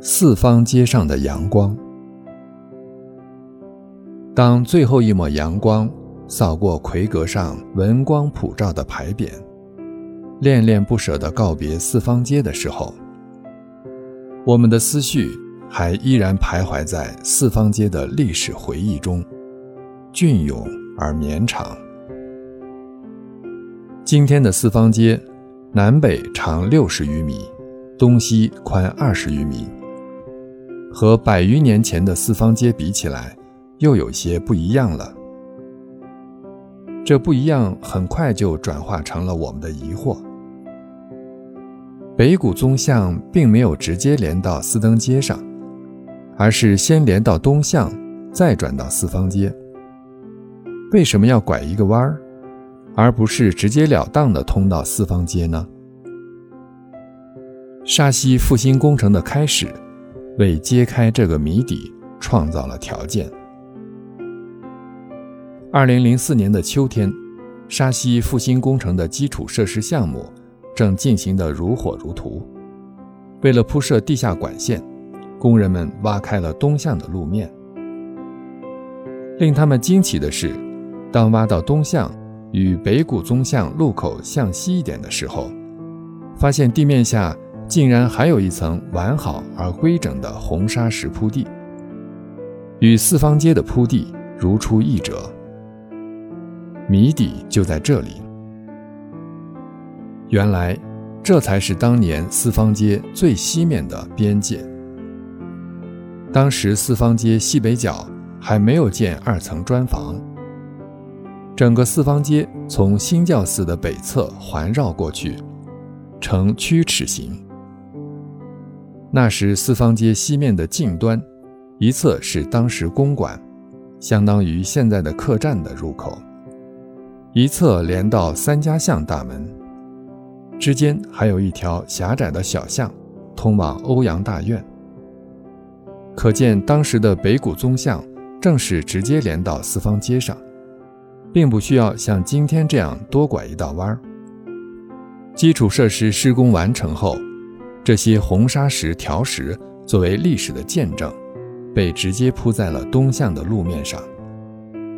四方街上的阳光。当最后一抹阳光扫过魁阁上文光普照的牌匾，恋恋不舍地告别四方街的时候，我们的思绪还依然徘徊在四方街的历史回忆中，隽永而绵长。今天的四方街，南北长六十余米，东西宽二十余米，和百余年前的四方街比起来，又有些不一样了。这不一样很快就转化成了我们的疑惑：北谷宗像并没有直接连到四灯街上，而是先连到东巷，再转到四方街。为什么要拐一个弯儿？而不是直截了当的通到四方街呢？沙溪复兴工程的开始，为揭开这个谜底创造了条件。二零零四年的秋天，沙溪复兴工程的基础设施项目正进行得如火如荼。为了铺设地下管线，工人们挖开了东向的路面。令他们惊奇的是，当挖到东向，与北谷宗巷路口向西一点的时候，发现地面下竟然还有一层完好而规整的红砂石铺地，与四方街的铺地如出一辙。谜底就在这里。原来，这才是当年四方街最西面的边界。当时四方街西北角还没有建二层砖房。整个四方街从新教寺的北侧环绕过去，呈曲尺形。那时四方街西面的近端，一侧是当时公馆，相当于现在的客栈的入口；一侧连到三家巷大门，之间还有一条狭窄的小巷，通往欧阳大院。可见当时的北谷宗巷正是直接连到四方街上。并不需要像今天这样多拐一道弯儿。基础设施施工完成后，这些红砂石条石作为历史的见证，被直接铺在了东向的路面上，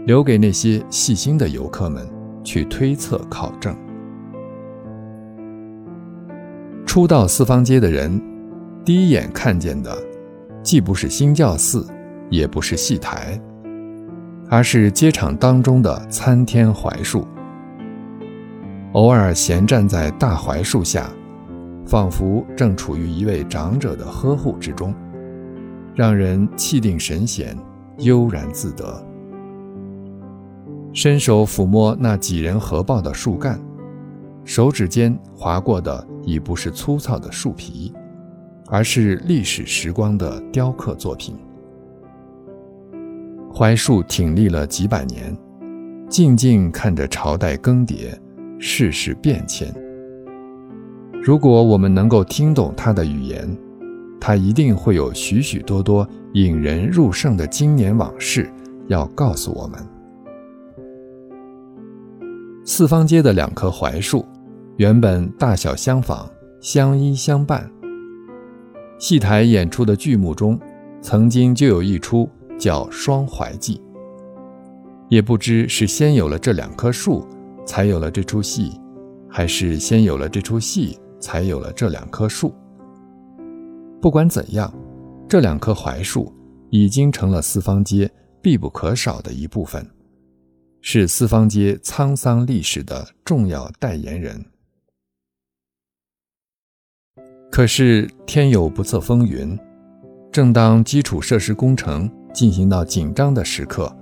留给那些细心的游客们去推测考证。初到四方街的人，第一眼看见的，既不是新教寺，也不是戏台。而是街场当中的参天槐树，偶尔闲站在大槐树下，仿佛正处于一位长者的呵护之中，让人气定神闲，悠然自得。伸手抚摸那几人合抱的树干，手指间划过的已不是粗糙的树皮，而是历史时光的雕刻作品。槐树挺立了几百年，静静看着朝代更迭，世事变迁。如果我们能够听懂他的语言，他一定会有许许多多引人入胜的经年往事要告诉我们。四方街的两棵槐树，原本大小相仿，相依相伴。戏台演出的剧目中，曾经就有一出。叫双槐记，也不知是先有了这两棵树，才有了这出戏，还是先有了这出戏，才有了这两棵树。不管怎样，这两棵槐树已经成了四方街必不可少的一部分，是四方街沧桑历史的重要代言人。可是天有不测风云，正当基础设施工程。进行到紧张的时刻，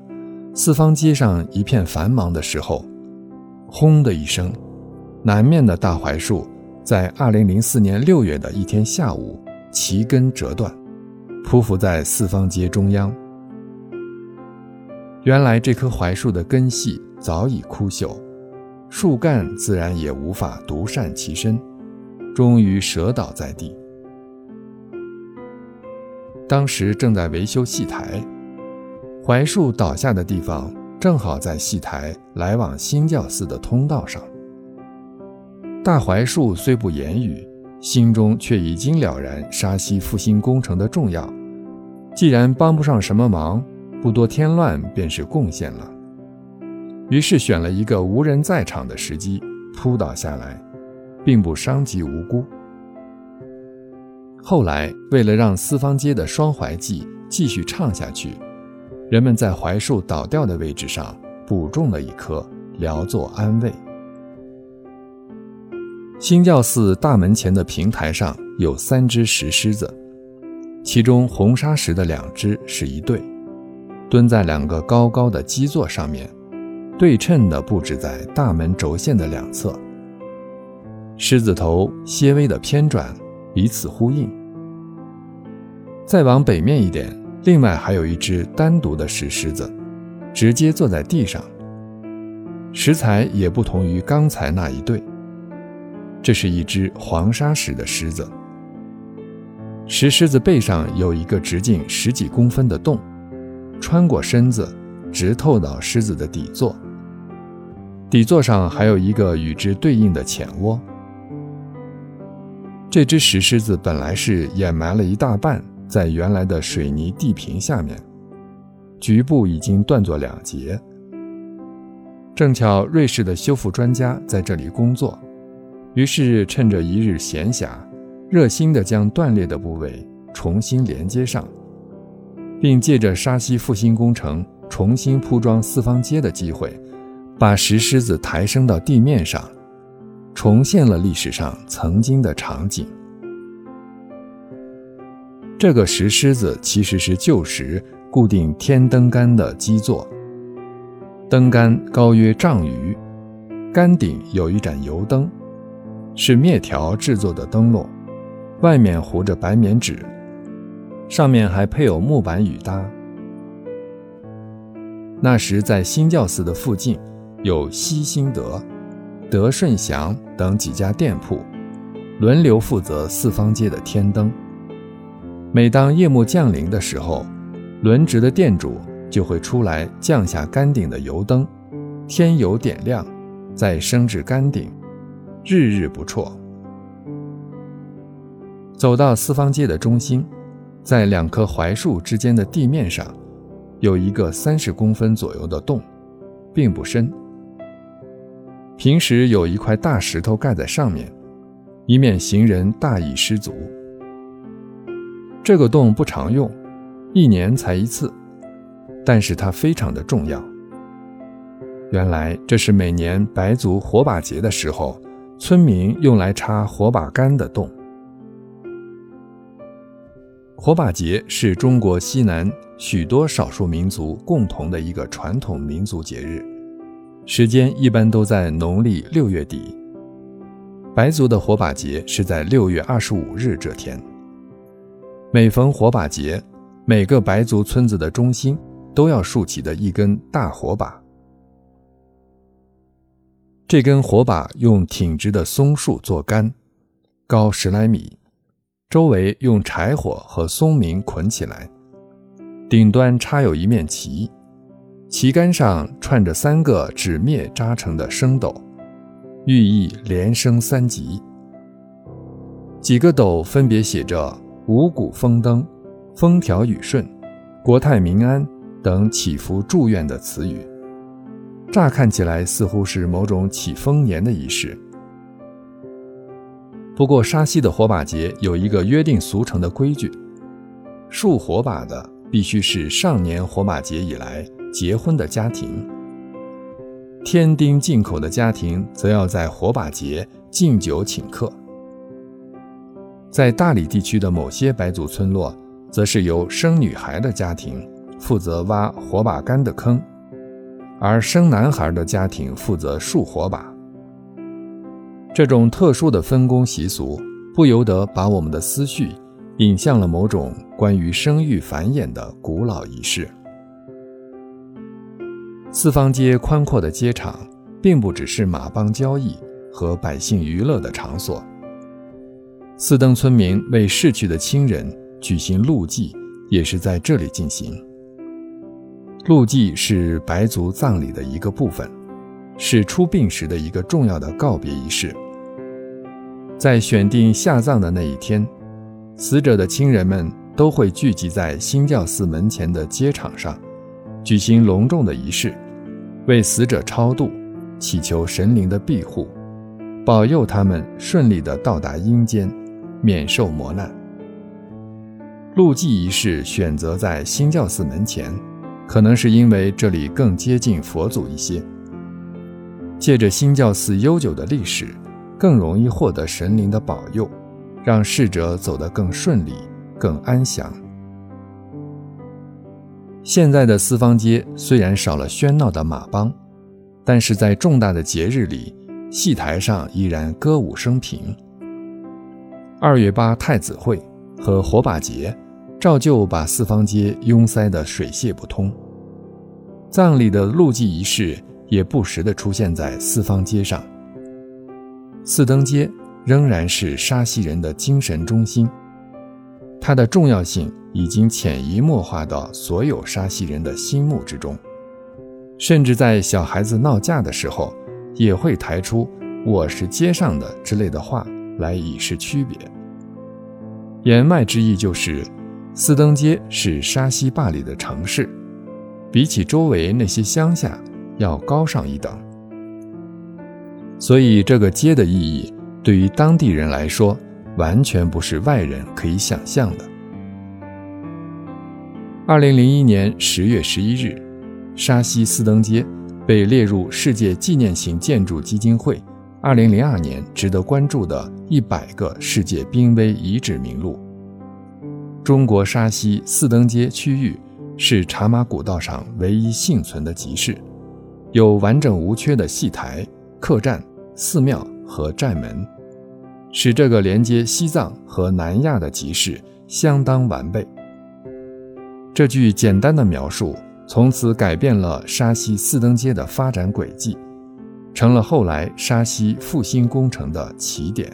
四方街上一片繁忙的时候，轰的一声，南面的大槐树在二零零四年六月的一天下午，其根折断，匍匐在四方街中央。原来这棵槐树的根系早已枯朽，树干自然也无法独善其身，终于折倒在地。当时正在维修戏台，槐树倒下的地方正好在戏台来往新教寺的通道上。大槐树虽不言语，心中却已经了然沙溪复兴工程的重要。既然帮不上什么忙，不多添乱便是贡献了。于是选了一个无人在场的时机扑倒下来，并不伤及无辜。后来，为了让四方街的双槐记继续唱下去，人们在槐树倒掉的位置上补种了一棵，聊作安慰。兴教寺大门前的平台上有三只石狮子，其中红砂石的两只是一对，蹲在两个高高的基座上面，对称地布置在大门轴线的两侧，狮子头些微的偏转。彼此呼应。再往北面一点，另外还有一只单独的石狮子，直接坐在地上。石材也不同于刚才那一对。这是一只黄砂石的狮子。石狮子背上有一个直径十几公分的洞，穿过身子，直透到狮子的底座。底座上还有一个与之对应的浅窝。这只石狮子本来是掩埋了一大半在原来的水泥地坪下面，局部已经断作两截。正巧瑞士的修复专家在这里工作，于是趁着一日闲暇，热心地将断裂的部位重新连接上，并借着沙溪复兴工程重新铺装四方街的机会，把石狮子抬升到地面上。重现了历史上曾经的场景。这个石狮子其实是旧时固定天灯杆的基座，灯杆高约丈余，杆顶有一盏油灯，是篾条制作的灯笼，外面糊着白棉纸，上面还配有木板雨搭。那时在新教寺的附近有西兴德。德顺祥等几家店铺轮流负责四方街的天灯。每当夜幕降临的时候，轮值的店主就会出来降下杆顶的油灯，添油点亮，再升至杆顶，日日不辍。走到四方街的中心，在两棵槐树之间的地面上，有一个三十公分左右的洞，并不深。平时有一块大石头盖在上面，以免行人大意失足。这个洞不常用，一年才一次，但是它非常的重要。原来这是每年白族火把节的时候，村民用来插火把杆的洞。火把节是中国西南许多少数民族共同的一个传统民族节日。时间一般都在农历六月底，白族的火把节是在六月二十五日这天。每逢火把节，每个白族村子的中心都要竖起的一根大火把。这根火把用挺直的松树做杆，高十来米，周围用柴火和松明捆起来，顶端插有一面旗。旗杆上串着三个纸篾扎成的升斗，寓意连升三级。几个斗分别写着“五谷丰登”“风调雨顺”“国泰民安”等祈福祝愿的词语。乍看起来似乎是某种祈丰年的仪式。不过沙溪的火把节有一个约定俗成的规矩：竖火把的必须是上年火把节以来。结婚的家庭，添丁进口的家庭，则要在火把节敬酒请客。在大理地区的某些白族村落，则是由生女孩的家庭负责挖火把杆的坑，而生男孩的家庭负责竖火把。这种特殊的分工习俗，不由得把我们的思绪引向了某种关于生育繁衍的古老仪式。四方街宽阔的街场，并不只是马帮交易和百姓娱乐的场所。四登村民为逝去的亲人举行路祭，也是在这里进行。路祭是白族葬礼的一个部分，是出殡时的一个重要的告别仪式。在选定下葬的那一天，死者的亲人们都会聚集在兴教寺门前的街场上，举行隆重的仪式，为死者超度，祈求神灵的庇护，保佑他们顺利地到达阴间，免受磨难。路祭仪式选择在兴教寺门前，可能是因为这里更接近佛祖一些。借着新教寺悠久的历史，更容易获得神灵的保佑，让逝者走得更顺利、更安详。现在的四方街虽然少了喧闹的马帮，但是在重大的节日里，戏台上依然歌舞升平。二月八太子会和火把节。照旧把四方街拥塞得水泄不通。葬礼的路祭仪式也不时地出现在四方街上。四灯街仍然是沙溪人的精神中心，它的重要性已经潜移默化到所有沙溪人的心目之中，甚至在小孩子闹架的时候，也会抬出“我是街上的”之类的话来以示区别。言外之意就是。四登街是沙溪坝里的城市，比起周围那些乡下要高上一等，所以这个街的意义对于当地人来说，完全不是外人可以想象的。二零零一年十月十一日，沙溪四登街被列入世界纪念性建筑基金会二零零二年值得关注的一百个世界濒危遗址名录。中国沙溪四灯街区域是茶马古道上唯一幸存的集市，有完整无缺的戏台、客栈、寺庙和寨门，使这个连接西藏和南亚的集市相当完备。这句简单的描述从此改变了沙溪四灯街的发展轨迹，成了后来沙溪复兴工程的起点。